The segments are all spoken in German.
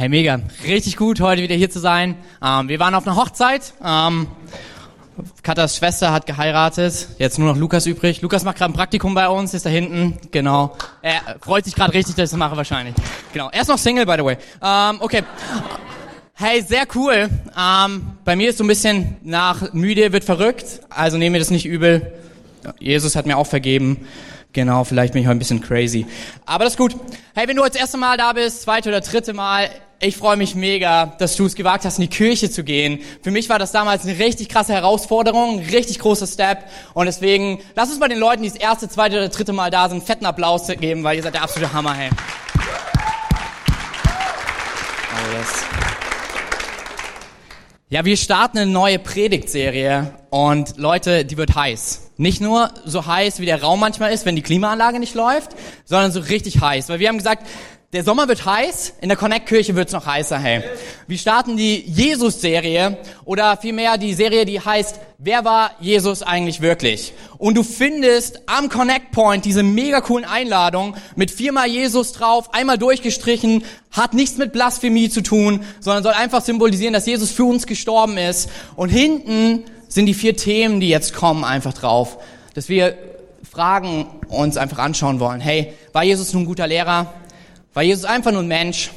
Hey, mega. Richtig gut, heute wieder hier zu sein. Ähm, wir waren auf einer Hochzeit. Ähm, Katas Schwester hat geheiratet. Jetzt nur noch Lukas übrig. Lukas macht gerade ein Praktikum bei uns, ist da hinten. Genau. Er freut sich gerade richtig, dass ich das mache wahrscheinlich. Genau. Er ist noch Single, by the way. Ähm, okay. Hey, sehr cool. Ähm, bei mir ist so ein bisschen nach müde wird verrückt. Also nehme mir das nicht übel. Jesus hat mir auch vergeben. Genau, vielleicht bin ich heute ein bisschen crazy. Aber das ist gut. Hey, wenn du heute das erste Mal da bist, zweite oder dritte Mal, ich freue mich mega, dass du es gewagt hast, in die Kirche zu gehen. Für mich war das damals eine richtig krasse Herausforderung, ein richtig großer Step. Und deswegen, lass uns mal den Leuten, die das erste, zweite oder dritte Mal da sind, einen fetten Applaus geben, weil ihr seid der absolute Hammer, hey. Oh yes. Ja, wir starten eine neue Predigtserie und Leute, die wird heiß. Nicht nur so heiß, wie der Raum manchmal ist, wenn die Klimaanlage nicht läuft, sondern so richtig heiß. Weil wir haben gesagt, der Sommer wird heiß, in der Connect-Kirche wird's noch heißer, hey. Wir starten die Jesus-Serie oder vielmehr die Serie, die heißt, wer war Jesus eigentlich wirklich? Und du findest am Connect Point diese mega coolen Einladungen mit viermal Jesus drauf, einmal durchgestrichen, hat nichts mit Blasphemie zu tun, sondern soll einfach symbolisieren, dass Jesus für uns gestorben ist. Und hinten sind die vier Themen, die jetzt kommen, einfach drauf. Dass wir Fragen uns einfach anschauen wollen. Hey, war Jesus nun ein guter Lehrer? War Jesus einfach nur ein Mensch?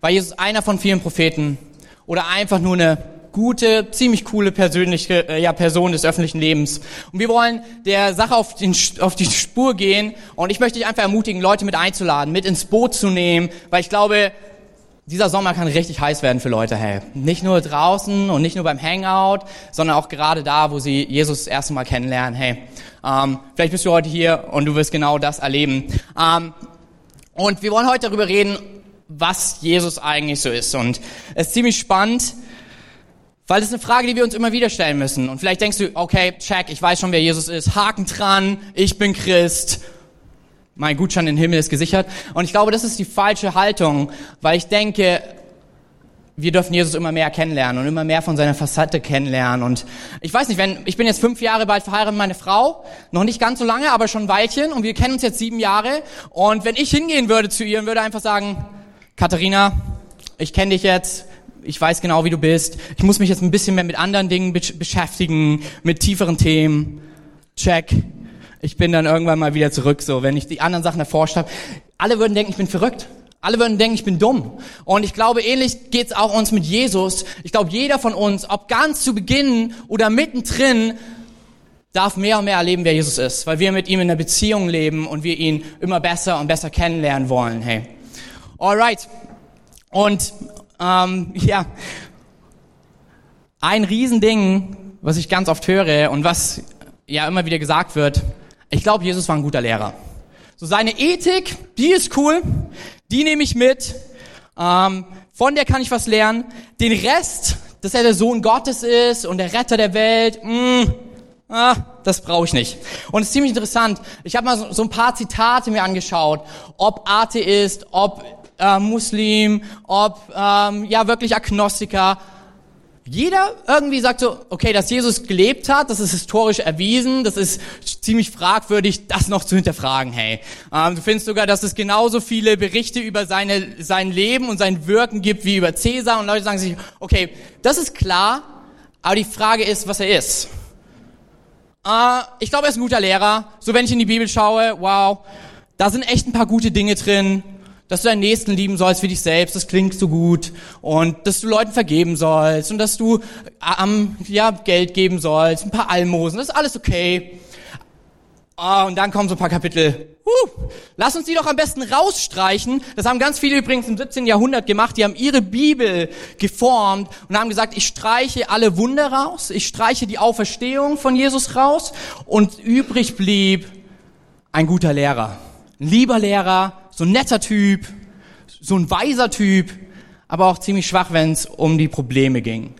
War Jesus einer von vielen Propheten? Oder einfach nur eine gute, ziemlich coole persönliche äh, ja, Person des öffentlichen Lebens. Und wir wollen der Sache auf, den, auf die Spur gehen und ich möchte dich einfach ermutigen, Leute mit einzuladen, mit ins Boot zu nehmen, weil ich glaube, dieser Sommer kann richtig heiß werden für Leute, hey. Nicht nur draußen und nicht nur beim Hangout, sondern auch gerade da, wo sie Jesus das erste Mal kennenlernen, hey. Ähm, vielleicht bist du heute hier und du wirst genau das erleben. Ähm, und wir wollen heute darüber reden, was Jesus eigentlich so ist. Und es ist ziemlich spannend, weil es eine Frage, die wir uns immer wieder stellen müssen. Und vielleicht denkst du, okay, check, ich weiß schon, wer Jesus ist. Haken dran, ich bin Christ mein Gutschein in den Himmel ist gesichert. Und ich glaube, das ist die falsche Haltung, weil ich denke, wir dürfen Jesus immer mehr kennenlernen und immer mehr von seiner Fassade kennenlernen. Und ich weiß nicht, wenn ich bin jetzt fünf Jahre bald verheiratet mit meiner Frau, noch nicht ganz so lange, aber schon ein Weilchen und wir kennen uns jetzt sieben Jahre. Und wenn ich hingehen würde zu ihr und würde einfach sagen, Katharina, ich kenne dich jetzt, ich weiß genau, wie du bist. Ich muss mich jetzt ein bisschen mehr mit anderen Dingen beschäftigen, mit tieferen Themen. Check ich bin dann irgendwann mal wieder zurück, so, wenn ich die anderen Sachen erforscht habe. Alle würden denken, ich bin verrückt. Alle würden denken, ich bin dumm. Und ich glaube, ähnlich geht's auch uns mit Jesus. Ich glaube, jeder von uns, ob ganz zu Beginn oder mittendrin, darf mehr und mehr erleben, wer Jesus ist, weil wir mit ihm in einer Beziehung leben und wir ihn immer besser und besser kennenlernen wollen. Hey, alright. Und ähm, ja, ein Riesending, was ich ganz oft höre und was ja immer wieder gesagt wird, ich glaube, Jesus war ein guter Lehrer. So seine Ethik, die ist cool, die nehme ich mit. Ähm, von der kann ich was lernen. Den Rest, dass er der Sohn Gottes ist und der Retter der Welt, mh, mm, ah, das brauche ich nicht. Und es ist ziemlich interessant. Ich habe mal so, so, ein paar Zitate mir angeschaut, ob Atheist, ob äh, Muslim, ob ähm, ja wirklich Agnostiker jeder irgendwie sagt so, okay, dass Jesus gelebt hat, das ist historisch erwiesen, das ist ziemlich fragwürdig, das noch zu hinterfragen, hey. Ähm, du findest sogar, dass es genauso viele Berichte über seine, sein Leben und sein Wirken gibt wie über Cäsar und Leute sagen sich, okay, das ist klar, aber die Frage ist, was er ist. Äh, ich glaube, er ist ein guter Lehrer. So, wenn ich in die Bibel schaue, wow, da sind echt ein paar gute Dinge drin dass du deinen Nächsten lieben sollst wie dich selbst, das klingt so gut. Und dass du Leuten vergeben sollst und dass du ähm, ja, Geld geben sollst, ein paar Almosen, das ist alles okay. Oh, und dann kommen so ein paar Kapitel. Uh, lass uns die doch am besten rausstreichen. Das haben ganz viele übrigens im 17. Jahrhundert gemacht. Die haben ihre Bibel geformt und haben gesagt, ich streiche alle Wunder raus, ich streiche die Auferstehung von Jesus raus und übrig blieb ein guter Lehrer. Ein lieber Lehrer, so ein netter Typ, so ein weiser Typ, aber auch ziemlich schwach, wenn es um die Probleme ging.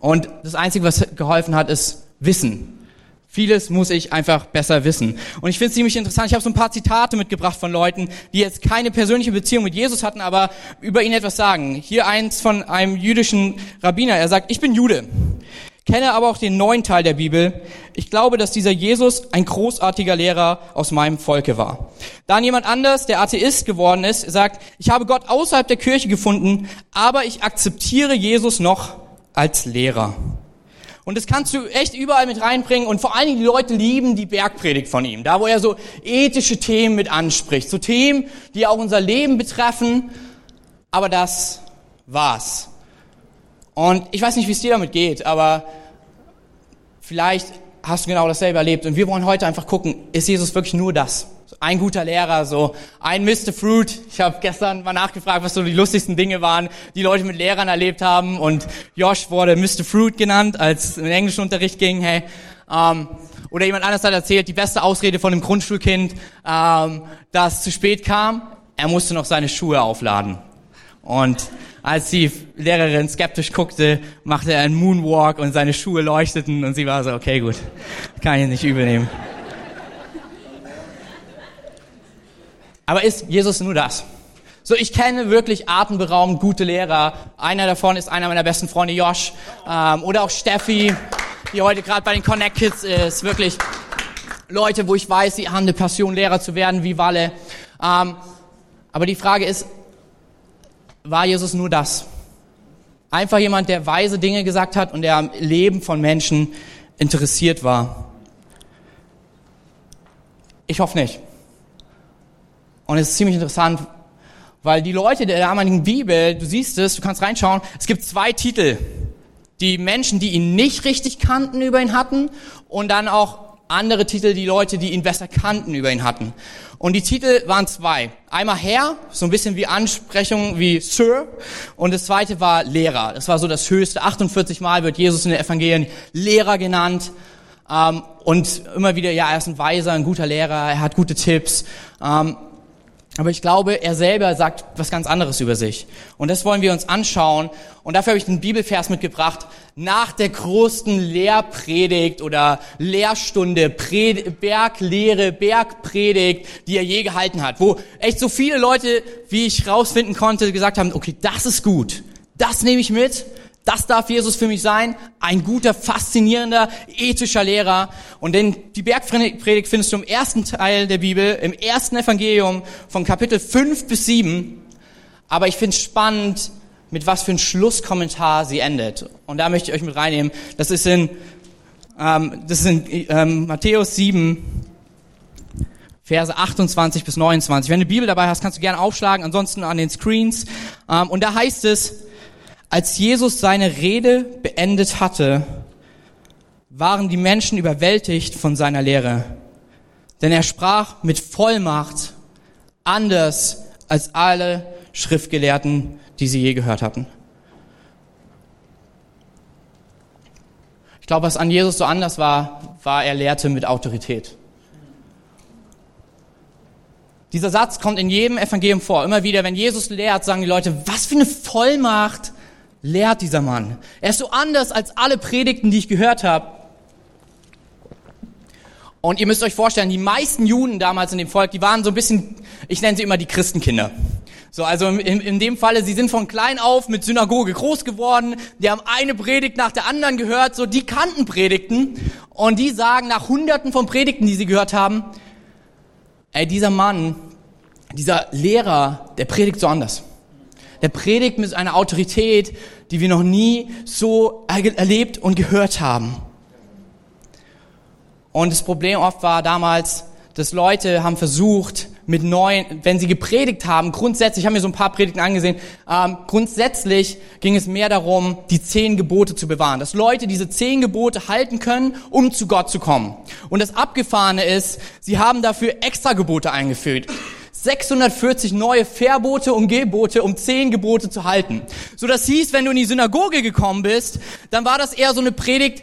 Und das Einzige, was geholfen hat, ist Wissen. Vieles muss ich einfach besser wissen. Und ich finde es ziemlich interessant. Ich habe so ein paar Zitate mitgebracht von Leuten, die jetzt keine persönliche Beziehung mit Jesus hatten, aber über ihn etwas sagen. Hier eins von einem jüdischen Rabbiner. Er sagt, ich bin Jude. Kenne aber auch den neuen Teil der Bibel. Ich glaube, dass dieser Jesus ein großartiger Lehrer aus meinem Volke war. Dann jemand anders, der Atheist geworden ist, sagt, ich habe Gott außerhalb der Kirche gefunden, aber ich akzeptiere Jesus noch als Lehrer. Und das kannst du echt überall mit reinbringen. Und vor allen Dingen die Leute lieben die Bergpredigt von ihm. Da, wo er so ethische Themen mit anspricht. So Themen, die auch unser Leben betreffen. Aber das war's. Und ich weiß nicht, wie es dir damit geht, aber vielleicht hast du genau dasselbe erlebt. Und wir wollen heute einfach gucken, ist Jesus wirklich nur das? Ein guter Lehrer, so ein Mr. Fruit. Ich habe gestern mal nachgefragt, was so die lustigsten Dinge waren, die Leute mit Lehrern erlebt haben. Und Josh wurde Mr. Fruit genannt, als es in den Englischunterricht ging. Hey, ähm, oder jemand anderes hat erzählt, die beste Ausrede von einem Grundschulkind, ähm, das zu spät kam, er musste noch seine Schuhe aufladen. Und als die Lehrerin skeptisch guckte, machte er einen Moonwalk und seine Schuhe leuchteten und sie war so, okay, gut, kann ich nicht übel nehmen. Aber ist Jesus nur das? So, ich kenne wirklich atemberaubend gute Lehrer. Einer davon ist einer meiner besten Freunde, Josh. Ähm, oder auch Steffi, die heute gerade bei den Connect Kids ist. Wirklich Leute, wo ich weiß, sie haben eine Passion, Lehrer zu werden, wie Walle. Ähm, aber die Frage ist, war Jesus nur das? Einfach jemand, der weise Dinge gesagt hat und der am Leben von Menschen interessiert war. Ich hoffe nicht. Und es ist ziemlich interessant, weil die Leute der damaligen Bibel, du siehst es, du kannst reinschauen, es gibt zwei Titel. Die Menschen, die ihn nicht richtig kannten, über ihn hatten und dann auch andere Titel, die Leute, die ihn besser kannten, über ihn hatten. Und die Titel waren zwei. Einmal Herr, so ein bisschen wie Ansprechung wie Sir. Und das zweite war Lehrer. Das war so das höchste. 48 Mal wird Jesus in den Evangelien Lehrer genannt. Ähm, und immer wieder, ja, er ist ein Weiser, ein guter Lehrer, er hat gute Tipps. Ähm, aber ich glaube, er selber sagt was ganz anderes über sich. Und das wollen wir uns anschauen. Und dafür habe ich einen Bibelvers mitgebracht. Nach der größten Lehrpredigt oder Lehrstunde, Pred Berglehre, Bergpredigt, die er je gehalten hat. Wo echt so viele Leute, wie ich rausfinden konnte, gesagt haben, okay, das ist gut. Das nehme ich mit. Das darf Jesus für mich sein, ein guter, faszinierender, ethischer Lehrer. Und denn die Bergpredigt findest du im ersten Teil der Bibel, im ersten Evangelium von Kapitel 5 bis 7. Aber ich finde es spannend, mit was für ein Schlusskommentar sie endet. Und da möchte ich euch mit reinnehmen. Das ist in, ähm, das ist in ähm, Matthäus 7, Verse 28 bis 29. Wenn du die Bibel dabei hast, kannst du gerne aufschlagen, ansonsten an den Screens. Ähm, und da heißt es, als Jesus seine Rede beendet hatte, waren die Menschen überwältigt von seiner Lehre. Denn er sprach mit Vollmacht anders als alle Schriftgelehrten, die sie je gehört hatten. Ich glaube, was an Jesus so anders war, war, er lehrte mit Autorität. Dieser Satz kommt in jedem Evangelium vor. Immer wieder, wenn Jesus lehrt, sagen die Leute, was für eine Vollmacht lehrt dieser Mann. Er ist so anders als alle Predigten, die ich gehört habe. Und ihr müsst euch vorstellen, die meisten Juden damals in dem Volk, die waren so ein bisschen, ich nenne sie immer die Christenkinder. So, also in, in dem Falle, sie sind von klein auf mit Synagoge groß geworden, die haben eine Predigt nach der anderen gehört, so die kannten Predigten und die sagen nach hunderten von Predigten, die sie gehört haben, ey, dieser Mann, dieser Lehrer, der predigt so anders. Der predigt mit einer Autorität, die wir noch nie so erlebt und gehört haben. Und das Problem oft war damals, dass Leute haben versucht, mit neuen, wenn sie gepredigt haben, grundsätzlich, ich habe mir so ein paar Predigten angesehen, ähm, grundsätzlich ging es mehr darum, die zehn Gebote zu bewahren. Dass Leute diese zehn Gebote halten können, um zu Gott zu kommen. Und das Abgefahrene ist, sie haben dafür extra Gebote eingeführt. 640 neue Verbote und Gebote, um zehn Gebote zu halten. So das hieß, wenn du in die Synagoge gekommen bist, dann war das eher so eine Predigt,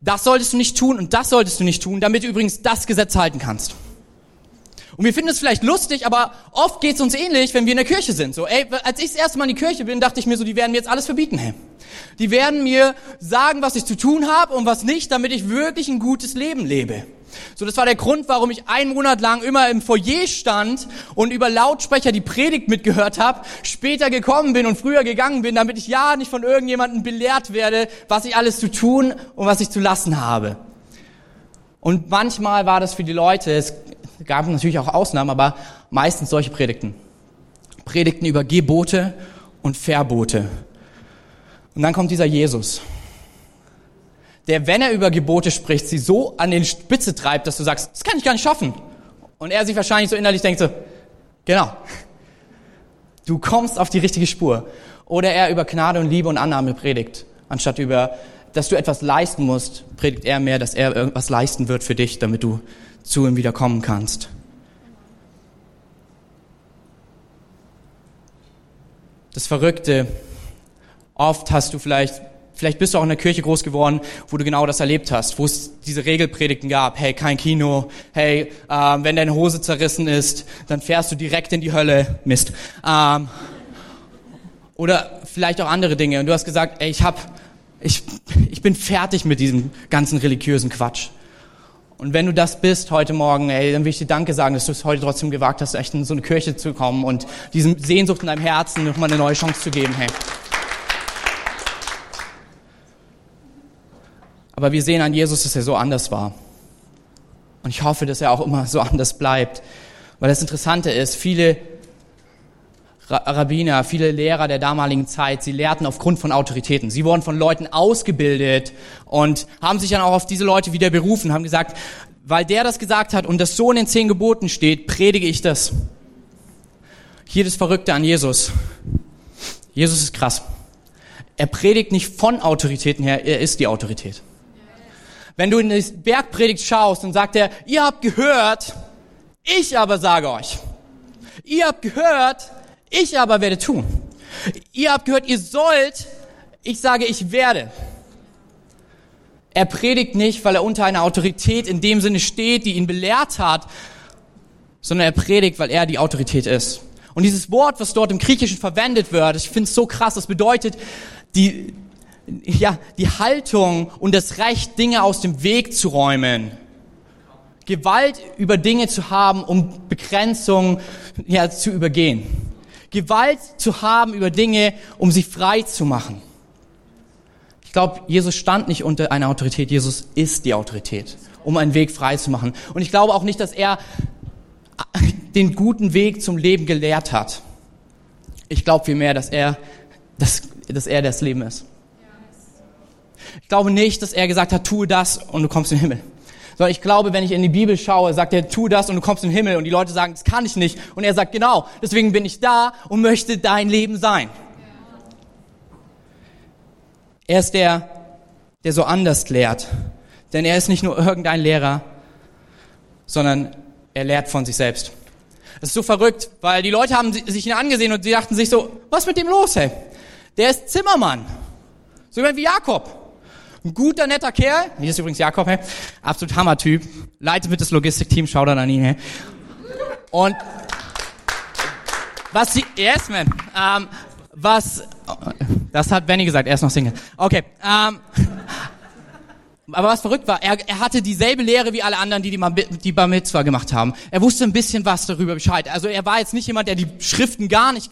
das solltest du nicht tun und das solltest du nicht tun, damit du übrigens das Gesetz halten kannst. Und wir finden es vielleicht lustig, aber oft geht es uns ähnlich, wenn wir in der Kirche sind. So, ey, als ich das erste Mal in die Kirche bin, dachte ich mir so, die werden mir jetzt alles verbieten. Hey. Die werden mir sagen, was ich zu tun habe und was nicht, damit ich wirklich ein gutes Leben lebe. So, das war der Grund, warum ich einen Monat lang immer im Foyer stand und über Lautsprecher die Predigt mitgehört habe, später gekommen bin und früher gegangen bin, damit ich ja nicht von irgendjemandem belehrt werde, was ich alles zu tun und was ich zu lassen habe. Und manchmal war das für die Leute, es gab natürlich auch Ausnahmen, aber meistens solche Predigten. Predigten über Gebote und Verbote. Und dann kommt dieser Jesus der, wenn er über Gebote spricht, sie so an den Spitze treibt, dass du sagst, das kann ich gar nicht schaffen. Und er sich wahrscheinlich so innerlich denkt so, genau, du kommst auf die richtige Spur. Oder er über Gnade und Liebe und Annahme predigt, anstatt über, dass du etwas leisten musst, predigt er mehr, dass er irgendwas leisten wird für dich, damit du zu ihm wieder kommen kannst. Das Verrückte, oft hast du vielleicht Vielleicht bist du auch in der Kirche groß geworden, wo du genau das erlebt hast, wo es diese Regelpredigten gab. Hey, kein Kino. Hey, ähm, wenn deine Hose zerrissen ist, dann fährst du direkt in die Hölle. Mist. Ähm, oder vielleicht auch andere Dinge. Und du hast gesagt, ey, ich hab, ich, ich bin fertig mit diesem ganzen religiösen Quatsch. Und wenn du das bist heute Morgen, ey, dann will ich dir Danke sagen, dass du es heute trotzdem gewagt hast, echt in so eine Kirche zu kommen und diesem Sehnsucht in deinem Herzen nochmal eine neue Chance zu geben. Hey. Aber wir sehen an Jesus, dass er so anders war. Und ich hoffe, dass er auch immer so anders bleibt. Weil das Interessante ist, viele Rabbiner, viele Lehrer der damaligen Zeit, sie lehrten aufgrund von Autoritäten. Sie wurden von Leuten ausgebildet und haben sich dann auch auf diese Leute wieder berufen, haben gesagt, weil der das gesagt hat und das so in den zehn Geboten steht, predige ich das. Hier das Verrückte an Jesus. Jesus ist krass. Er predigt nicht von Autoritäten her, er ist die Autorität. Wenn du in die Bergpredigt schaust und sagt er, ihr habt gehört, ich aber sage euch. Ihr habt gehört, ich aber werde tun. Ihr habt gehört, ihr sollt, ich sage, ich werde. Er predigt nicht, weil er unter einer Autorität in dem Sinne steht, die ihn belehrt hat, sondern er predigt, weil er die Autorität ist. Und dieses Wort, was dort im Griechischen verwendet wird, ich finde es so krass, das bedeutet, die, ja, die Haltung und das Recht, Dinge aus dem Weg zu räumen. Gewalt über Dinge zu haben, um Begrenzungen ja, zu übergehen. Gewalt zu haben über Dinge, um sie frei zu machen. Ich glaube, Jesus stand nicht unter einer Autorität, Jesus ist die Autorität, um einen Weg frei zu machen. Und ich glaube auch nicht, dass er den guten Weg zum Leben gelehrt hat. Ich glaube vielmehr, dass er, dass, dass er das Leben ist. Ich glaube nicht, dass er gesagt hat, tue das und du kommst in den Himmel. Sondern ich glaube, wenn ich in die Bibel schaue, sagt er, tu das und du kommst in den Himmel. Und die Leute sagen, das kann ich nicht. Und er sagt, genau, deswegen bin ich da und möchte dein Leben sein. Er ist der, der so anders lehrt. Denn er ist nicht nur irgendein Lehrer, sondern er lehrt von sich selbst. Das ist so verrückt, weil die Leute haben sich ihn angesehen und sie dachten sich so, was ist mit dem los, hey? Der ist Zimmermann. So wie Jakob. Ein guter, netter Kerl. Hier ist übrigens Jakob, hey. Absolut Hammer-Typ. Leitet mit das Logistikteam, schaut dann an ihn, hey. Und was sie, yes, man. Ähm, was, das hat Benny gesagt, er ist noch Single. Okay, ähm, aber was verrückt war, er, er hatte dieselbe Lehre wie alle anderen, die die, die Bar Mitzvah gemacht haben. Er wusste ein bisschen was darüber Bescheid. Also er war jetzt nicht jemand, der die Schriften gar nicht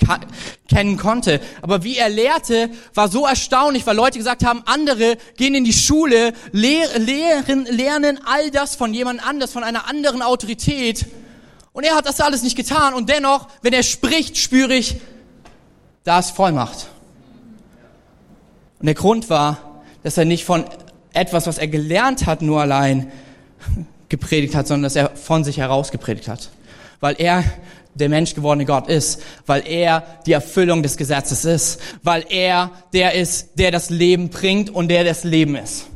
kennen konnte. Aber wie er lehrte, war so erstaunlich, weil Leute gesagt haben, andere gehen in die Schule, lehr, lehren, lernen all das von jemand anders, von einer anderen Autorität. Und er hat das alles nicht getan. Und dennoch, wenn er spricht, spüre ich, da ist Vollmacht. Und der Grund war, dass er nicht von etwas, was er gelernt hat, nur allein gepredigt hat, sondern dass er von sich heraus gepredigt hat. Weil er der Mensch gewordene Gott ist, weil er die Erfüllung des Gesetzes ist, weil er der ist, der das Leben bringt und der das Leben ist.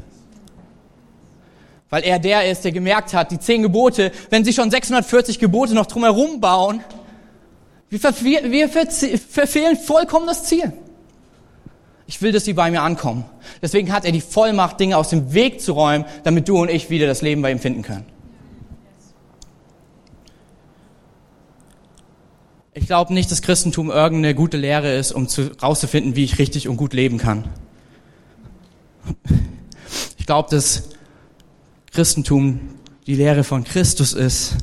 Weil er der ist, der gemerkt hat, die zehn Gebote, wenn sie schon 640 Gebote noch drumherum bauen, wir, verfehlen vollkommen das Ziel. Ich will, dass sie bei mir ankommen. Deswegen hat er die Vollmacht, Dinge aus dem Weg zu räumen, damit du und ich wieder das Leben bei ihm finden können. Ich glaube nicht, dass Christentum irgendeine gute Lehre ist, um zu, rauszufinden, wie ich richtig und gut leben kann. Ich glaube, dass Christentum die Lehre von Christus ist,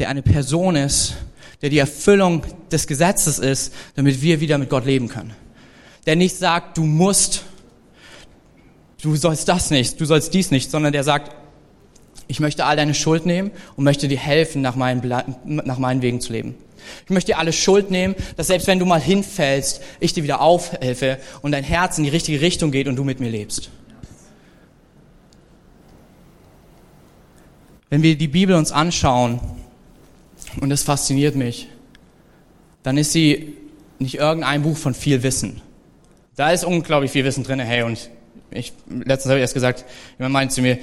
der eine Person ist, der die Erfüllung des Gesetzes ist, damit wir wieder mit Gott leben können. Der nicht sagt, du musst, du sollst das nicht, du sollst dies nicht, sondern der sagt, ich möchte all deine Schuld nehmen und möchte dir helfen, nach meinen, nach meinen Wegen zu leben. Ich möchte dir alle Schuld nehmen, dass selbst wenn du mal hinfällst, ich dir wieder aufhelfe und dein Herz in die richtige Richtung geht und du mit mir lebst. Wenn wir die Bibel uns anschauen, und das fasziniert mich, dann ist sie nicht irgendein Buch von viel Wissen. Da ist unglaublich viel Wissen drin. Hey, und ich, letztens habe ich erst gesagt, jemand meinte zu mir,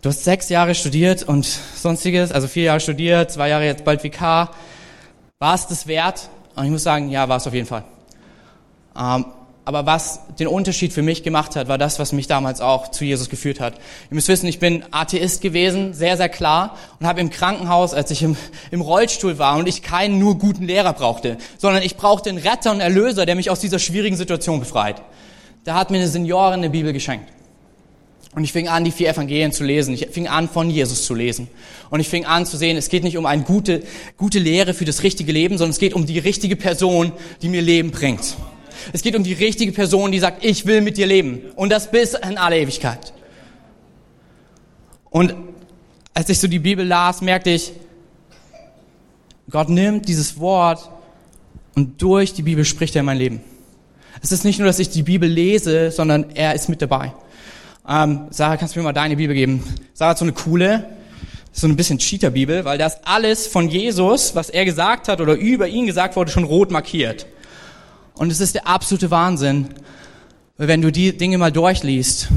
du hast sechs Jahre studiert und sonstiges, also vier Jahre studiert, zwei Jahre jetzt bald VK. War es das wert? Und ich muss sagen, ja, war es auf jeden Fall. Ähm, aber was den Unterschied für mich gemacht hat, war das, was mich damals auch zu Jesus geführt hat. Ihr müsst wissen, ich bin Atheist gewesen, sehr, sehr klar, und habe im Krankenhaus, als ich im, im Rollstuhl war und ich keinen nur guten Lehrer brauchte, sondern ich brauchte einen Retter und Erlöser, der mich aus dieser schwierigen Situation befreit. Da hat mir eine Seniorin eine Bibel geschenkt. Und ich fing an, die vier Evangelien zu lesen. Ich fing an, von Jesus zu lesen. Und ich fing an zu sehen, es geht nicht um eine gute, gute Lehre für das richtige Leben, sondern es geht um die richtige Person, die mir Leben bringt. Es geht um die richtige Person, die sagt, ich will mit dir leben. Und das bis in alle Ewigkeit. Und als ich so die Bibel las, merkte ich, Gott nimmt dieses Wort und durch die Bibel spricht er in mein Leben. Es ist nicht nur, dass ich die Bibel lese, sondern er ist mit dabei. Ähm, Sarah, kannst du mir mal deine Bibel geben? Sarah hat so eine coole, so ein bisschen Cheater-Bibel, weil das alles von Jesus, was er gesagt hat oder über ihn gesagt wurde, schon rot markiert. Und es ist der absolute Wahnsinn, wenn du die Dinge mal durchliest,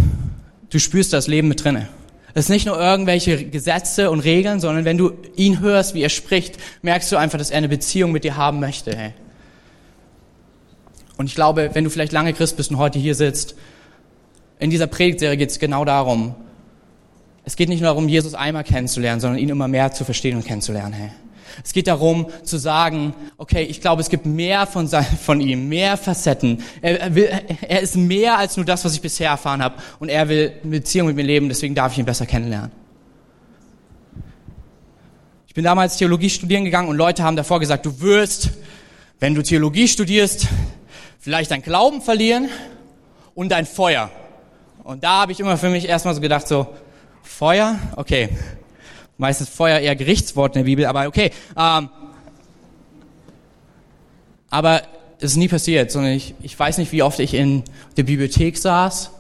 du spürst das Leben mit drinne. Es ist nicht nur irgendwelche Gesetze und Regeln, sondern wenn du ihn hörst, wie er spricht, merkst du einfach, dass er eine Beziehung mit dir haben möchte. Hey. Und ich glaube, wenn du vielleicht lange Christ bist und heute hier sitzt, in dieser Predigtserie geht es genau darum. Es geht nicht nur darum, Jesus einmal kennenzulernen, sondern ihn immer mehr zu verstehen und kennenzulernen. Hey. Es geht darum zu sagen, okay, ich glaube, es gibt mehr von, von ihm, mehr Facetten. Er, er, will, er ist mehr als nur das, was ich bisher erfahren habe. Und er will eine Beziehung mit mir leben, deswegen darf ich ihn besser kennenlernen. Ich bin damals Theologie studieren gegangen und Leute haben davor gesagt, du wirst, wenn du Theologie studierst, vielleicht dein Glauben verlieren und dein Feuer. Und da habe ich immer für mich erstmal so gedacht, so, Feuer, okay. Meistens Feuer eher Gerichtswort in der Bibel, aber okay. Ähm, aber es ist nie passiert, sondern ich, ich weiß nicht, wie oft ich in der Bibliothek saß,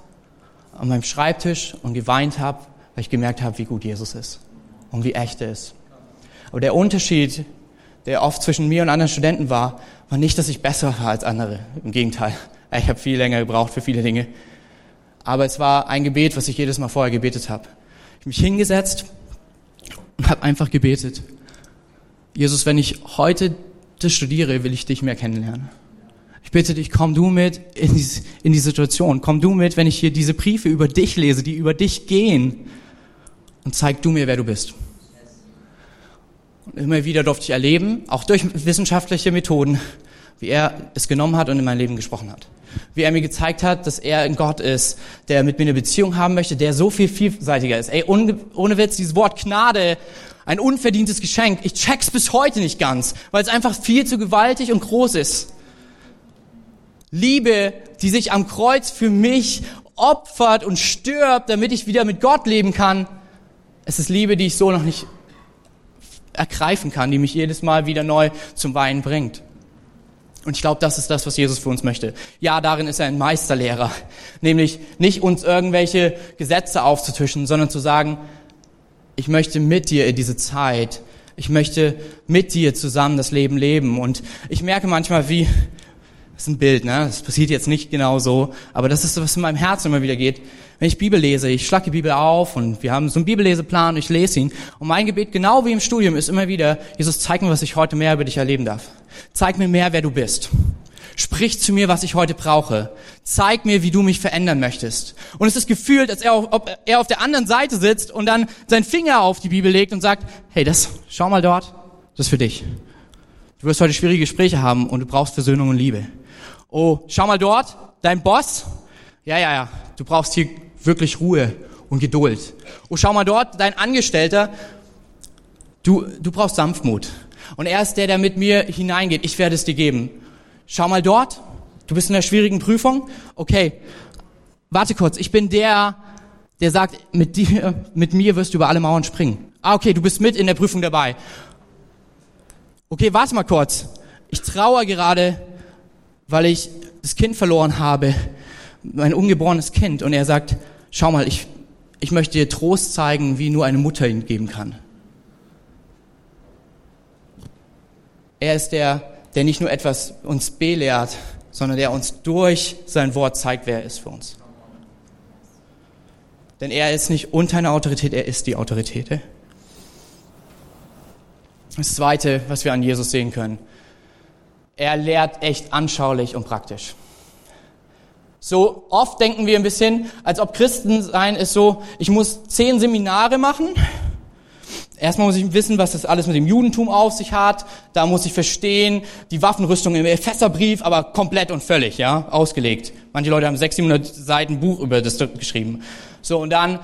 an meinem Schreibtisch und geweint habe, weil ich gemerkt habe, wie gut Jesus ist und wie echt er ist. Aber der Unterschied, der oft zwischen mir und anderen Studenten war, war nicht, dass ich besser war als andere. Im Gegenteil. Ich habe viel länger gebraucht für viele Dinge. Aber es war ein Gebet, was ich jedes Mal vorher gebetet habe. Ich habe mich hingesetzt habe einfach gebetet. Jesus, wenn ich heute das studiere, will ich dich mehr kennenlernen. Ich bitte dich, komm du mit in die, in die Situation. Komm du mit, wenn ich hier diese Briefe über dich lese, die über dich gehen. Und zeig du mir, wer du bist. Und immer wieder durfte ich erleben, auch durch wissenschaftliche Methoden, wie er es genommen hat und in mein Leben gesprochen hat wie er mir gezeigt hat, dass er ein Gott ist, der mit mir eine Beziehung haben möchte, der so viel vielseitiger ist. Ey, ohne, Witz, dieses Wort Gnade, ein unverdientes Geschenk, ich check's bis heute nicht ganz, weil es einfach viel zu gewaltig und groß ist. Liebe, die sich am Kreuz für mich opfert und stirbt, damit ich wieder mit Gott leben kann. Es ist Liebe, die ich so noch nicht ergreifen kann, die mich jedes Mal wieder neu zum Weinen bringt. Und ich glaube, das ist das, was Jesus für uns möchte. Ja, darin ist er ein Meisterlehrer. Nämlich nicht uns irgendwelche Gesetze aufzutischen, sondern zu sagen, ich möchte mit dir in diese Zeit, ich möchte mit dir zusammen das Leben leben. Und ich merke manchmal, wie, das ist ein Bild, ne? Das passiert jetzt nicht genau so, aber das ist so, was in meinem Herzen immer wieder geht. Wenn ich Bibel lese, ich schlage die Bibel auf und wir haben so einen Bibelleseplan, ich lese ihn. Und mein Gebet, genau wie im Studium, ist immer wieder, Jesus, zeig mir, was ich heute mehr über dich erleben darf. Zeig mir mehr, wer du bist. Sprich zu mir, was ich heute brauche. Zeig mir, wie du mich verändern möchtest. Und es ist gefühlt, als er auf, ob er auf der anderen Seite sitzt und dann seinen Finger auf die Bibel legt und sagt, hey, das, schau mal dort, das ist für dich. Du wirst heute schwierige Gespräche haben und du brauchst Versöhnung und Liebe. Oh, schau mal dort, dein Boss. Ja, ja, ja, du brauchst hier wirklich Ruhe und Geduld. Oh, schau mal dort, dein Angestellter, du, du brauchst Sanftmut. Und er ist der, der mit mir hineingeht. Ich werde es dir geben. Schau mal dort, du bist in einer schwierigen Prüfung. Okay, warte kurz, ich bin der, der sagt, mit dir, mit mir wirst du über alle Mauern springen. Ah, okay, du bist mit in der Prüfung dabei. Okay, warte mal kurz. Ich trauere gerade, weil ich das Kind verloren habe, mein ungeborenes Kind. Und er sagt, schau mal, ich, ich möchte dir Trost zeigen, wie nur eine Mutter ihn geben kann. Er ist der, der nicht nur etwas uns belehrt, sondern der uns durch sein Wort zeigt, wer er ist für uns. Denn er ist nicht unter einer Autorität, er ist die Autorität. Das Zweite, was wir an Jesus sehen können, er lehrt echt anschaulich und praktisch. So oft denken wir ein bisschen, als ob Christen sein ist so, ich muss zehn Seminare machen. Erstmal muss ich wissen, was das alles mit dem Judentum auf sich hat. Da muss ich verstehen, die Waffenrüstung im Epheserbrief, aber komplett und völlig, ja, ausgelegt. Manche Leute haben 600 Seiten Buch über das geschrieben. So, und dann,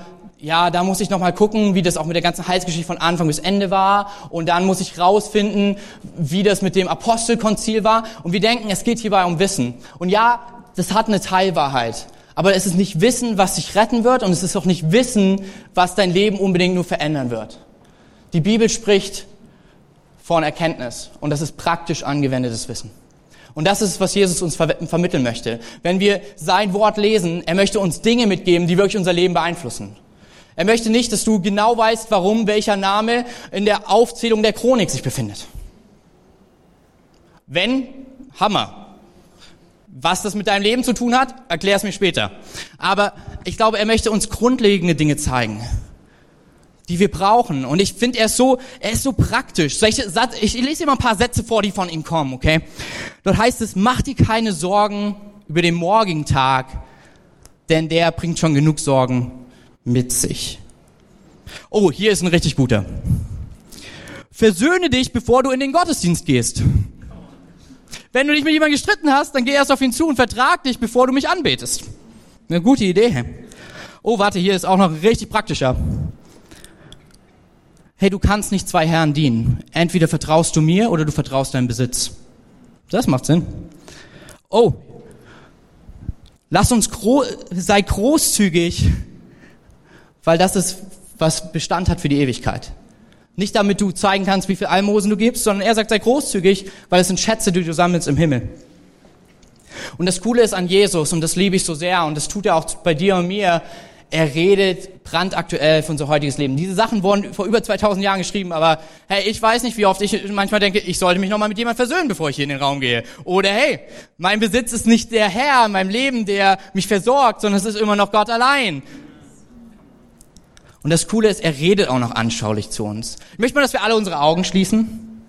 ja, da muss ich nochmal gucken, wie das auch mit der ganzen Heilsgeschichte von Anfang bis Ende war. Und dann muss ich rausfinden, wie das mit dem Apostelkonzil war. Und wir denken, es geht hierbei um Wissen. Und ja, das hat eine Teilwahrheit. Aber es ist nicht Wissen, was dich retten wird. Und es ist auch nicht Wissen, was dein Leben unbedingt nur verändern wird. Die Bibel spricht von Erkenntnis. Und das ist praktisch angewendetes Wissen. Und das ist, was Jesus uns ver vermitteln möchte. Wenn wir sein Wort lesen, er möchte uns Dinge mitgeben, die wirklich unser Leben beeinflussen. Er möchte nicht, dass du genau weißt, warum welcher Name in der Aufzählung der Chronik sich befindet. Wenn, Hammer. Was das mit deinem Leben zu tun hat, erklär es mir später. Aber ich glaube, er möchte uns grundlegende Dinge zeigen die wir brauchen. Und ich finde, er ist so, er ist so praktisch. Ich lese dir mal ein paar Sätze vor, die von ihm kommen, okay? Dort heißt es, mach dir keine Sorgen über den morgigen Tag, denn der bringt schon genug Sorgen mit sich. Oh, hier ist ein richtig guter. Versöhne dich, bevor du in den Gottesdienst gehst. Wenn du dich mit jemandem gestritten hast, dann geh erst auf ihn zu und vertrag dich, bevor du mich anbetest. Eine gute Idee. Oh, warte, hier ist auch noch richtig praktischer hey, du kannst nicht zwei Herren dienen. Entweder vertraust du mir oder du vertraust deinem Besitz. Das macht Sinn. Oh, lass uns gro sei großzügig, weil das ist, was Bestand hat für die Ewigkeit. Nicht damit du zeigen kannst, wie viel Almosen du gibst, sondern er sagt, sei großzügig, weil es sind Schätze, die du sammelst im Himmel. Und das Coole ist an Jesus, und das liebe ich so sehr, und das tut er auch bei dir und mir, er redet brandaktuell für unser heutiges Leben. Diese Sachen wurden vor über 2000 Jahren geschrieben, aber hey, ich weiß nicht, wie oft ich manchmal denke, ich sollte mich nochmal mit jemandem versöhnen, bevor ich hier in den Raum gehe. Oder hey, mein Besitz ist nicht der Herr in meinem Leben, der mich versorgt, sondern es ist immer noch Gott allein. Und das Coole ist, er redet auch noch anschaulich zu uns. Ich möchte mal, dass wir alle unsere Augen schließen.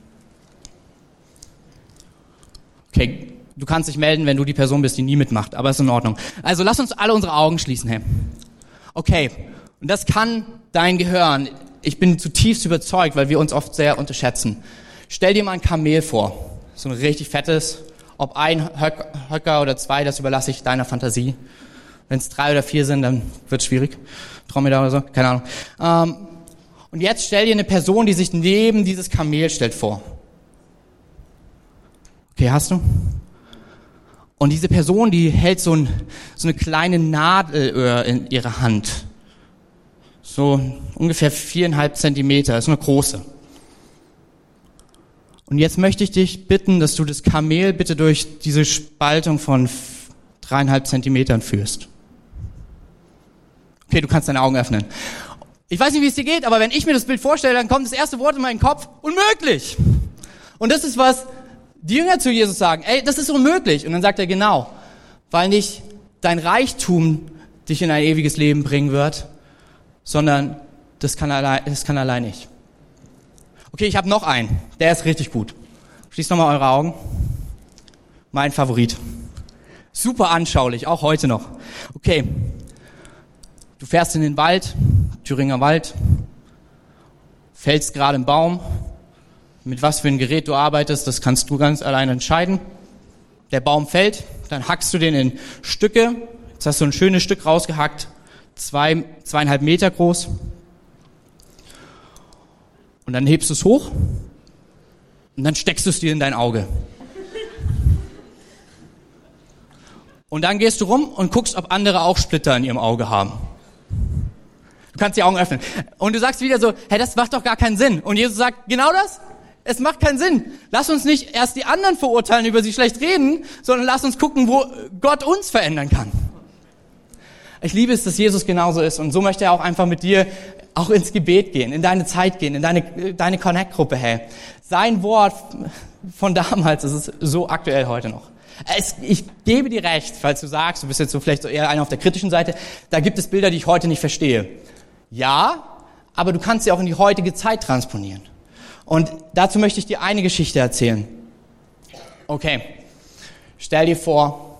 Okay, du kannst dich melden, wenn du die Person bist, die nie mitmacht, aber ist in Ordnung. Also lass uns alle unsere Augen schließen, hey. Okay, und das kann dein Gehirn. Ich bin zutiefst überzeugt, weil wir uns oft sehr unterschätzen. Stell dir mal ein Kamel vor, so ein richtig fettes. Ob ein Höcker oder zwei, das überlasse ich deiner Fantasie. Wenn es drei oder vier sind, dann wird es schwierig. Dromedar oder so, keine Ahnung. Ähm, und jetzt stell dir eine Person, die sich neben dieses Kamel stellt, vor. Okay, hast du? Und diese Person, die hält so, ein, so eine kleine Nadelöhr in ihrer Hand. So ungefähr viereinhalb Zentimeter, ist eine große. Und jetzt möchte ich dich bitten, dass du das Kamel bitte durch diese Spaltung von dreieinhalb Zentimetern führst. Okay, du kannst deine Augen öffnen. Ich weiß nicht, wie es dir geht, aber wenn ich mir das Bild vorstelle, dann kommt das erste Wort in meinen Kopf, unmöglich. Und das ist was, die Jünger zu Jesus sagen, ey, das ist unmöglich. Und dann sagt er, genau, weil nicht dein Reichtum dich in ein ewiges Leben bringen wird, sondern das kann allein, das kann allein nicht. Okay, ich habe noch einen, der ist richtig gut. Schließt nochmal eure Augen. Mein Favorit. Super anschaulich, auch heute noch. Okay, du fährst in den Wald, Thüringer Wald, fällst gerade im Baum, mit was für ein Gerät du arbeitest, das kannst du ganz allein entscheiden. Der Baum fällt, dann hackst du den in Stücke. Jetzt hast du ein schönes Stück rausgehackt. zwei, zweieinhalb Meter groß. Und dann hebst du es hoch und dann steckst du es dir in dein Auge. Und dann gehst du rum und guckst, ob andere auch Splitter in ihrem Auge haben. Du kannst die Augen öffnen. Und du sagst wieder so, hey, das macht doch gar keinen Sinn. Und Jesus sagt, genau das? Es macht keinen Sinn. Lass uns nicht erst die anderen verurteilen, über sie schlecht reden, sondern lass uns gucken, wo Gott uns verändern kann. Ich liebe es, dass Jesus genauso ist. Und so möchte er auch einfach mit dir auch ins Gebet gehen, in deine Zeit gehen, in deine, deine Connect-Gruppe, hey. Sein Wort von damals ist es so aktuell heute noch. Es, ich gebe dir recht, falls du sagst, du bist jetzt so vielleicht so eher einer auf der kritischen Seite, da gibt es Bilder, die ich heute nicht verstehe. Ja, aber du kannst sie auch in die heutige Zeit transponieren. Und dazu möchte ich dir eine Geschichte erzählen. Okay, stell dir vor,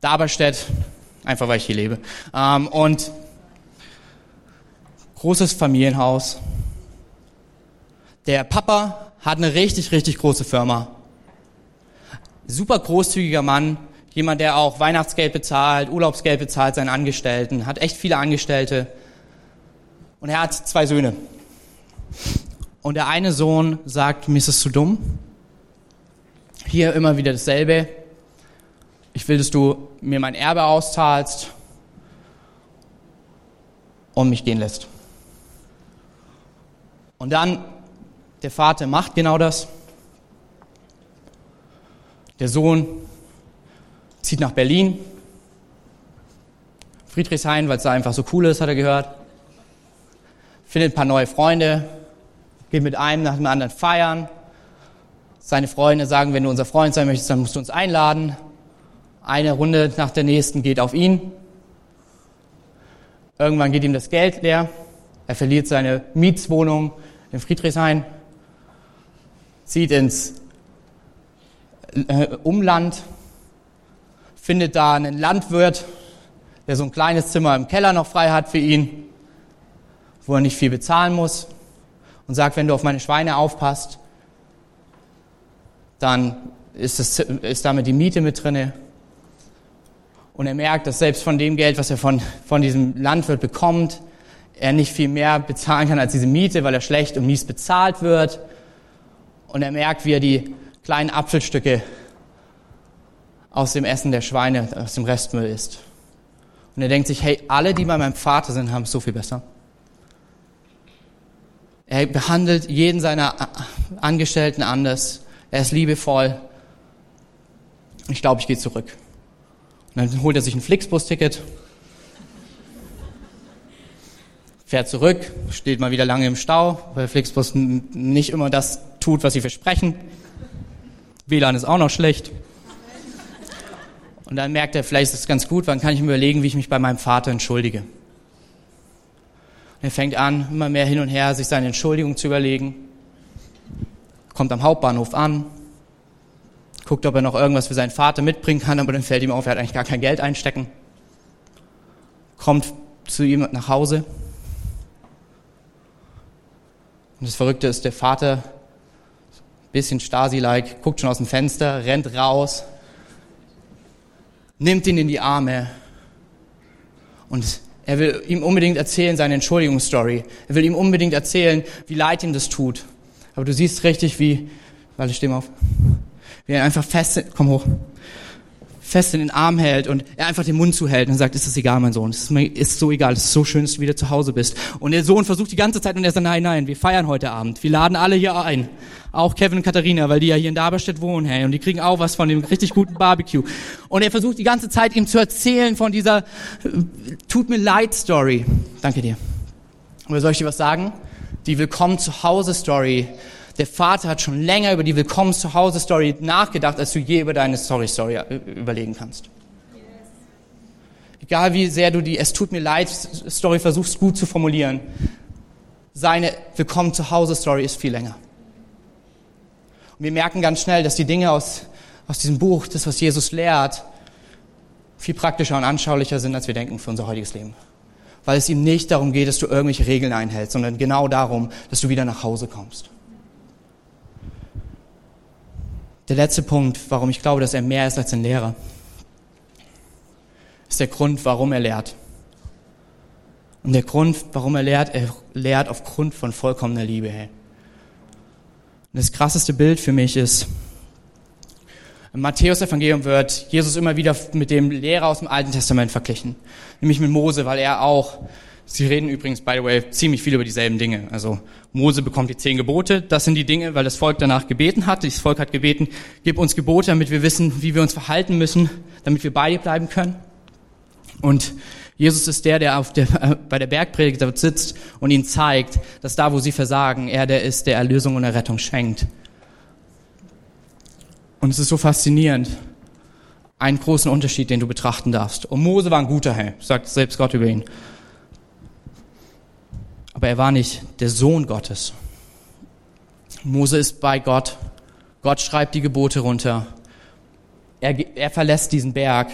Daberstedt, einfach weil ich hier lebe, ähm, und großes Familienhaus. Der Papa hat eine richtig, richtig große Firma super großzügiger Mann, jemand, der auch Weihnachtsgeld bezahlt, Urlaubsgeld bezahlt seinen Angestellten, hat echt viele Angestellte. Und er hat zwei Söhne. Und der eine Sohn sagt, mir ist es zu dumm. Hier immer wieder dasselbe. Ich will, dass du mir mein Erbe auszahlst und mich gehen lässt. Und dann, der Vater macht genau das. Der Sohn zieht nach Berlin. Friedrichshain, weil es da einfach so cool ist, hat er gehört. Findet ein paar neue Freunde, geht mit einem nach dem anderen feiern. Seine Freunde sagen, wenn du unser Freund sein möchtest, dann musst du uns einladen. Eine Runde nach der nächsten geht auf ihn. Irgendwann geht ihm das Geld leer. Er verliert seine Mietswohnung in Friedrichshain, zieht ins äh, Umland, findet da einen Landwirt, der so ein kleines Zimmer im Keller noch frei hat für ihn, wo er nicht viel bezahlen muss und sagt, wenn du auf meine Schweine aufpasst, dann ist, das, ist damit die Miete mit drinne. Und er merkt, dass selbst von dem Geld, was er von, von diesem Landwirt bekommt, er nicht viel mehr bezahlen kann als diese Miete, weil er schlecht und mies bezahlt wird. Und er merkt, wie er die kleinen Apfelstücke aus dem Essen der Schweine, aus dem Restmüll isst. Und er denkt sich, hey, alle, die bei meinem Vater sind, haben es so viel besser. Er behandelt jeden seiner Angestellten anders. Er ist liebevoll. Ich glaube, ich gehe zurück. Und dann holt er sich ein Flixbus-Ticket, fährt zurück, steht mal wieder lange im Stau, weil Flixbus nicht immer das tut, was sie versprechen. WLAN ist auch noch schlecht. Und dann merkt er, vielleicht ist es ganz gut, wann kann ich mir überlegen, wie ich mich bei meinem Vater entschuldige. Und er fängt an, immer mehr hin und her, sich seine Entschuldigung zu überlegen. Kommt am Hauptbahnhof an, guckt, ob er noch irgendwas für seinen Vater mitbringen kann, aber dann fällt ihm auf, er hat eigentlich gar kein Geld einstecken. Kommt zu ihm nach Hause. Und das Verrückte ist, der Vater bisschen Stasi-like, guckt schon aus dem Fenster, rennt raus, nimmt ihn in die Arme und er will ihm unbedingt erzählen seine Entschuldigungsstory. Er will ihm unbedingt erzählen, wie leid ihm das tut. Aber du siehst richtig, wie, warte, steh mal auf, wie er einfach fest, komm hoch, fest in den Arm hält und er einfach den Mund zuhält und sagt, ist es egal, mein Sohn, es ist, mir, ist so egal, es ist so schön, dass du wieder zu Hause bist. Und der Sohn versucht die ganze Zeit und er sagt, nein, nein, wir feiern heute Abend, wir laden alle hier ein. Auch Kevin und Katharina, weil die ja hier in Daberstedt wohnen, hey, und die kriegen auch was von dem richtig guten Barbecue. Und er versucht die ganze Zeit ihm zu erzählen von dieser Tut mir leid Story. Danke dir. Oder soll ich dir was sagen? Die Willkommen zu Hause Story der Vater hat schon länger über die Willkommen zu Hause Story nachgedacht, als du je über deine Sorry Story äh, überlegen kannst. Egal wie sehr du die Es tut mir leid Story versuchst gut zu formulieren, seine Willkommen zu Hause Story ist viel länger. Und wir merken ganz schnell, dass die Dinge aus, aus diesem Buch, das was Jesus lehrt, viel praktischer und anschaulicher sind, als wir denken für unser heutiges Leben. Weil es ihm nicht darum geht, dass du irgendwelche Regeln einhältst, sondern genau darum, dass du wieder nach Hause kommst. Der letzte Punkt, warum ich glaube, dass er mehr ist als ein Lehrer, ist der Grund, warum er lehrt. Und der Grund, warum er lehrt, er lehrt aufgrund von vollkommener Liebe. Hey. Und das krasseste Bild für mich ist, im Matthäus-Evangelium wird Jesus immer wieder mit dem Lehrer aus dem Alten Testament verglichen. Nämlich mit Mose, weil er auch, sie reden übrigens, by the way, ziemlich viel über dieselben Dinge. Also Mose bekommt die zehn Gebote, das sind die Dinge, weil das Volk danach gebeten hat. Das Volk hat gebeten, gib uns Gebote, damit wir wissen, wie wir uns verhalten müssen, damit wir bei dir bleiben können. Und Jesus ist der, der, auf der äh, bei der Bergpredigt dort sitzt und ihnen zeigt, dass da, wo sie versagen, er der ist, der Erlösung und Errettung schenkt. Und es ist so faszinierend. Einen großen Unterschied, den du betrachten darfst. Und Mose war ein guter Herr, sagt selbst Gott über ihn. Aber er war nicht der Sohn Gottes. Mose ist bei Gott. Gott schreibt die Gebote runter. Er, er verlässt diesen Berg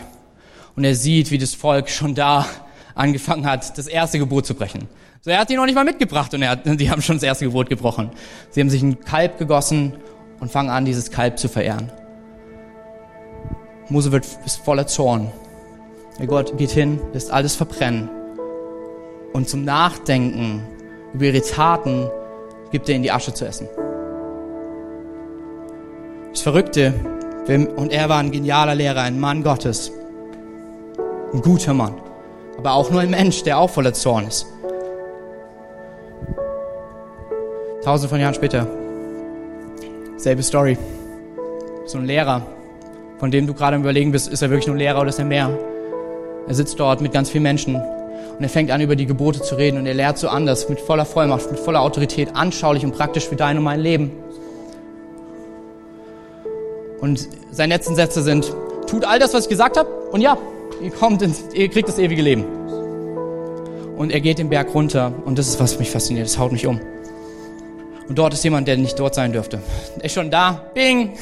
und er sieht, wie das Volk schon da angefangen hat, das erste Gebot zu brechen. So, er hat die noch nicht mal mitgebracht und er hat, die haben schon das erste Gebot gebrochen. Sie haben sich ein Kalb gegossen und fangen an, dieses Kalb zu verehren. Mose wird ist voller Zorn. Der Gott geht hin, lässt alles verbrennen. Und zum Nachdenken über ihre Taten gibt er ihnen die Asche zu essen. Das Verrückte, und er war ein genialer Lehrer, ein Mann Gottes. Ein guter Mann. Aber auch nur ein Mensch, der auch voller Zorn ist. Tausende von Jahren später Selbe Story. So ein Lehrer, von dem du gerade überlegen bist, ist er wirklich nur Lehrer oder ist er mehr? Er sitzt dort mit ganz vielen Menschen und er fängt an, über die Gebote zu reden und er lehrt so anders, mit voller Vollmacht, mit voller Autorität, anschaulich und praktisch für dein und mein Leben. Und seine letzten Sätze sind, tut all das, was ich gesagt habe und ja, ihr kommt ins, ihr kriegt das ewige Leben. Und er geht den Berg runter und das ist, was mich fasziniert, das haut mich um. Und dort ist jemand, der nicht dort sein dürfte. Er ist schon da, bing,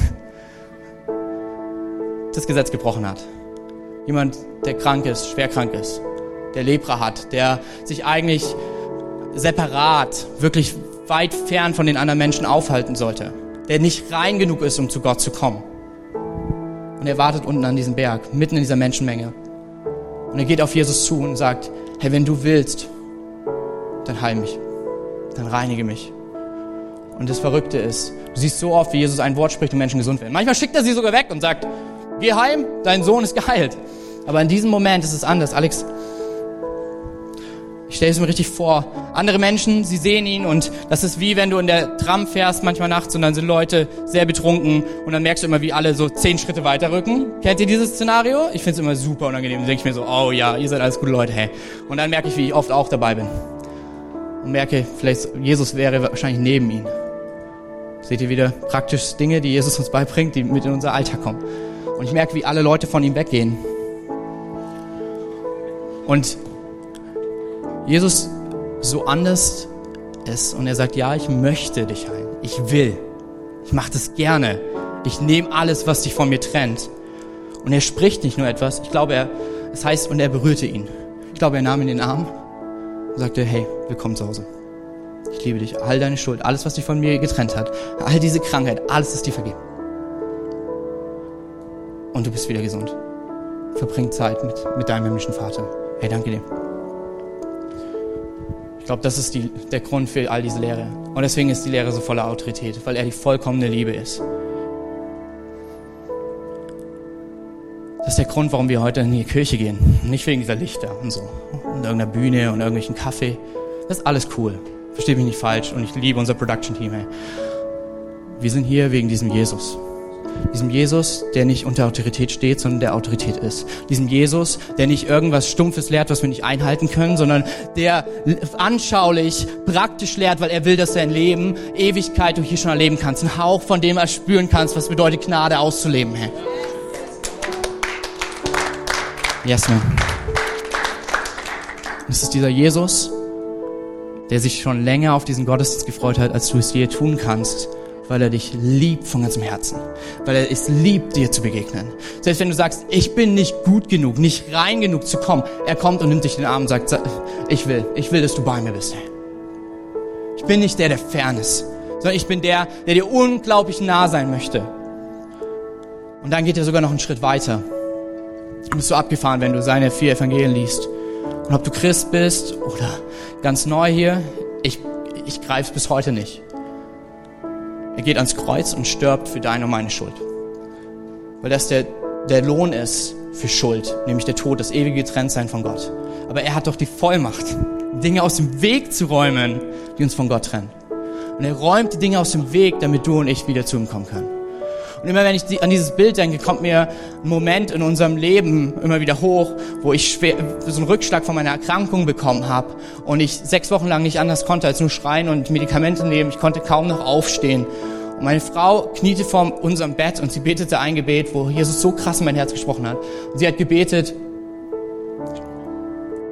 das Gesetz gebrochen hat. Jemand, der krank ist, schwer krank ist, der Lepra hat, der sich eigentlich separat, wirklich weit fern von den anderen Menschen aufhalten sollte, der nicht rein genug ist, um zu Gott zu kommen. Und er wartet unten an diesem Berg, mitten in dieser Menschenmenge. Und er geht auf Jesus zu und sagt, hey, wenn du willst, dann heil mich, dann reinige mich. Und das Verrückte ist, du siehst so oft, wie Jesus ein Wort spricht und Menschen gesund werden. Manchmal schickt er sie sogar weg und sagt, geh heim, dein Sohn ist geheilt. Aber in diesem Moment ist es anders. Alex, ich stelle es mir richtig vor. Andere Menschen, sie sehen ihn und das ist wie wenn du in der Tram fährst manchmal nachts und dann sind Leute sehr betrunken und dann merkst du immer, wie alle so zehn Schritte weiter rücken. Kennt ihr dieses Szenario? Ich finde es immer super unangenehm. Dann denke ich mir so, oh ja, ihr seid alles gute Leute, hey. Und dann merke ich, wie ich oft auch dabei bin. Und merke, vielleicht Jesus wäre wahrscheinlich neben ihm. Seht ihr wieder praktisch Dinge, die Jesus uns beibringt, die mit in unser Alltag kommen. Und ich merke, wie alle Leute von ihm weggehen. Und Jesus so anders ist und er sagt, ja, ich möchte dich heilen. Ich will. Ich mache das gerne. Ich nehme alles, was dich von mir trennt. Und er spricht nicht nur etwas. Ich glaube, er, es heißt, und er berührte ihn. Ich glaube, er nahm ihn in den Arm und sagte, hey, willkommen zu Hause. Ich liebe dich, all deine Schuld, alles, was dich von mir getrennt hat, all diese Krankheit, alles ist dir vergeben. Und du bist wieder gesund. Verbring Zeit mit, mit deinem himmlischen Vater. Hey, danke dir. Ich glaube, das ist die, der Grund für all diese Lehre. Und deswegen ist die Lehre so voller Autorität, weil er die vollkommene Liebe ist. Das ist der Grund, warum wir heute in die Kirche gehen. Nicht wegen dieser Lichter und so. Und irgendeiner Bühne und irgendwelchen Kaffee. Das ist alles cool. Versteht mich nicht falsch und ich liebe unser Production-Team. Hey. Wir sind hier wegen diesem Jesus. Diesem Jesus, der nicht unter Autorität steht, sondern der Autorität ist. Diesem Jesus, der nicht irgendwas Stumpfes lehrt, was wir nicht einhalten können, sondern der anschaulich, praktisch lehrt, weil er will, dass dein Leben, Ewigkeit du hier schon erleben kannst. Ein Hauch von dem erspüren kannst, was bedeutet Gnade auszuleben. Hey. Yes, man. Das ist dieser Jesus, der sich schon länger auf diesen Gottesdienst gefreut hat, als du es je tun kannst, weil er dich liebt von ganzem Herzen, weil er es liebt, dir zu begegnen. Selbst wenn du sagst, ich bin nicht gut genug, nicht rein genug zu kommen, er kommt und nimmt dich in den Arm und sagt, ich will, ich will, dass du bei mir bist. Ich bin nicht der, der fern ist, sondern ich bin der, der dir unglaublich nah sein möchte. Und dann geht er sogar noch einen Schritt weiter. Du bist so abgefahren, wenn du seine vier Evangelien liest. Und ob du Christ bist oder ganz neu hier, ich, ich greife es bis heute nicht. Er geht ans Kreuz und stirbt für deine und meine Schuld. Weil das der, der Lohn ist für Schuld, nämlich der Tod, das ewige Getrenntsein von Gott. Aber er hat doch die Vollmacht, Dinge aus dem Weg zu räumen, die uns von Gott trennen. Und er räumt die Dinge aus dem Weg, damit du und ich wieder zu ihm kommen können. Und immer wenn ich an dieses Bild denke, kommt mir ein Moment in unserem Leben immer wieder hoch, wo ich schwer, so einen Rückschlag von meiner Erkrankung bekommen habe und ich sechs Wochen lang nicht anders konnte als nur schreien und Medikamente nehmen. Ich konnte kaum noch aufstehen. Und meine Frau kniete vor unserem Bett und sie betete ein Gebet, wo Jesus so krass in mein Herz gesprochen hat. Und sie hat gebetet,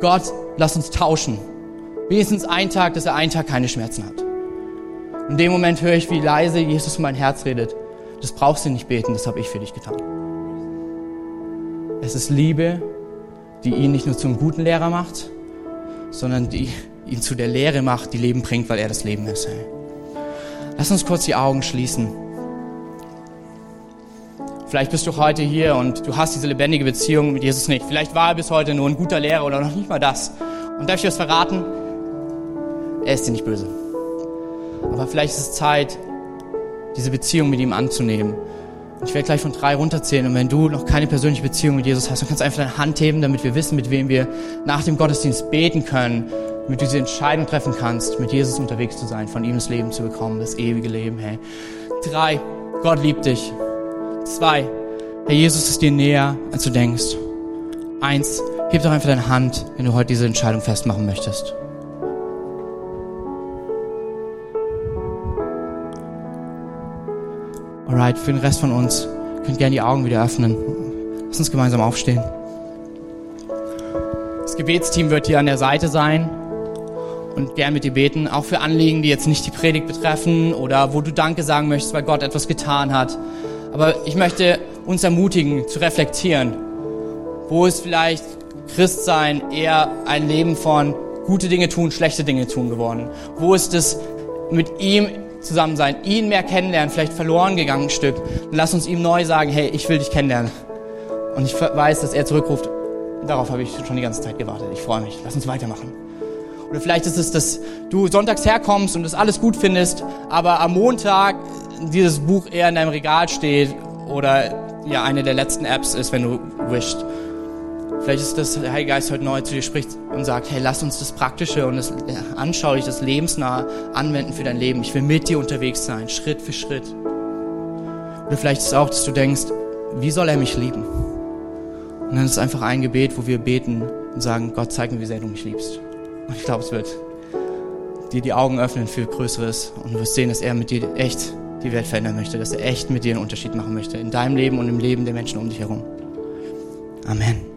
Gott, lass uns tauschen. Wenigstens einen Tag, dass er einen Tag keine Schmerzen hat. In dem Moment höre ich, wie leise Jesus in mein Herz redet. Das brauchst du nicht beten, das habe ich für dich getan. Es ist Liebe, die ihn nicht nur zum guten Lehrer macht, sondern die ihn zu der Lehre macht, die Leben bringt, weil er das Leben ist. Hey. Lass uns kurz die Augen schließen. Vielleicht bist du heute hier und du hast diese lebendige Beziehung mit Jesus nicht. Vielleicht war er bis heute nur ein guter Lehrer oder noch nicht mal das. Und darf ich was verraten? Er ist dir nicht böse. Aber vielleicht ist es Zeit, diese Beziehung mit ihm anzunehmen. Ich werde gleich von drei runterzählen. Und wenn du noch keine persönliche Beziehung mit Jesus hast, dann kannst du einfach deine Hand heben, damit wir wissen, mit wem wir nach dem Gottesdienst beten können, damit du diese Entscheidung treffen kannst, mit Jesus unterwegs zu sein, von ihm das Leben zu bekommen, das ewige Leben, hey. Drei, Gott liebt dich. Zwei, Herr Jesus ist dir näher, als du denkst. Eins, heb doch einfach deine Hand, wenn du heute diese Entscheidung festmachen möchtest. Alright, für den Rest von uns könnt gerne die Augen wieder öffnen. Lass uns gemeinsam aufstehen. Das Gebetsteam wird hier an der Seite sein und gern mit dir beten, auch für Anliegen, die jetzt nicht die Predigt betreffen oder wo du Danke sagen möchtest, weil Gott etwas getan hat. Aber ich möchte uns ermutigen, zu reflektieren. Wo ist vielleicht Christsein eher ein Leben von gute Dinge tun, schlechte Dinge tun geworden? Wo ist es mit ihm zusammen sein, ihn mehr kennenlernen, vielleicht verloren gegangen ein Stück? Dann lass uns ihm neu sagen, hey, ich will dich kennenlernen. Und ich weiß, dass er zurückruft, darauf habe ich schon die ganze Zeit gewartet. Ich freue mich. Lass uns weitermachen. Oder vielleicht ist es, dass du sonntags herkommst und das alles gut findest, aber am Montag dieses Buch eher in deinem Regal steht oder ja eine der letzten Apps ist, wenn du wischt. Vielleicht ist das, der Heilige Geist heute neu zu dir spricht und sagt, hey, lass uns das Praktische und das anschaulich, das Lebensnah anwenden für dein Leben. Ich will mit dir unterwegs sein, Schritt für Schritt. Oder vielleicht ist es auch, dass du denkst, wie soll er mich lieben? Und dann ist es einfach ein Gebet, wo wir beten und sagen, Gott, zeig mir, wie sehr du mich liebst. Und ich glaube, es wird dir die Augen öffnen für Größeres und du wirst sehen, dass er mit dir echt die Welt verändern möchte, dass er echt mit dir einen Unterschied machen möchte in deinem Leben und im Leben der Menschen um dich herum. Amen.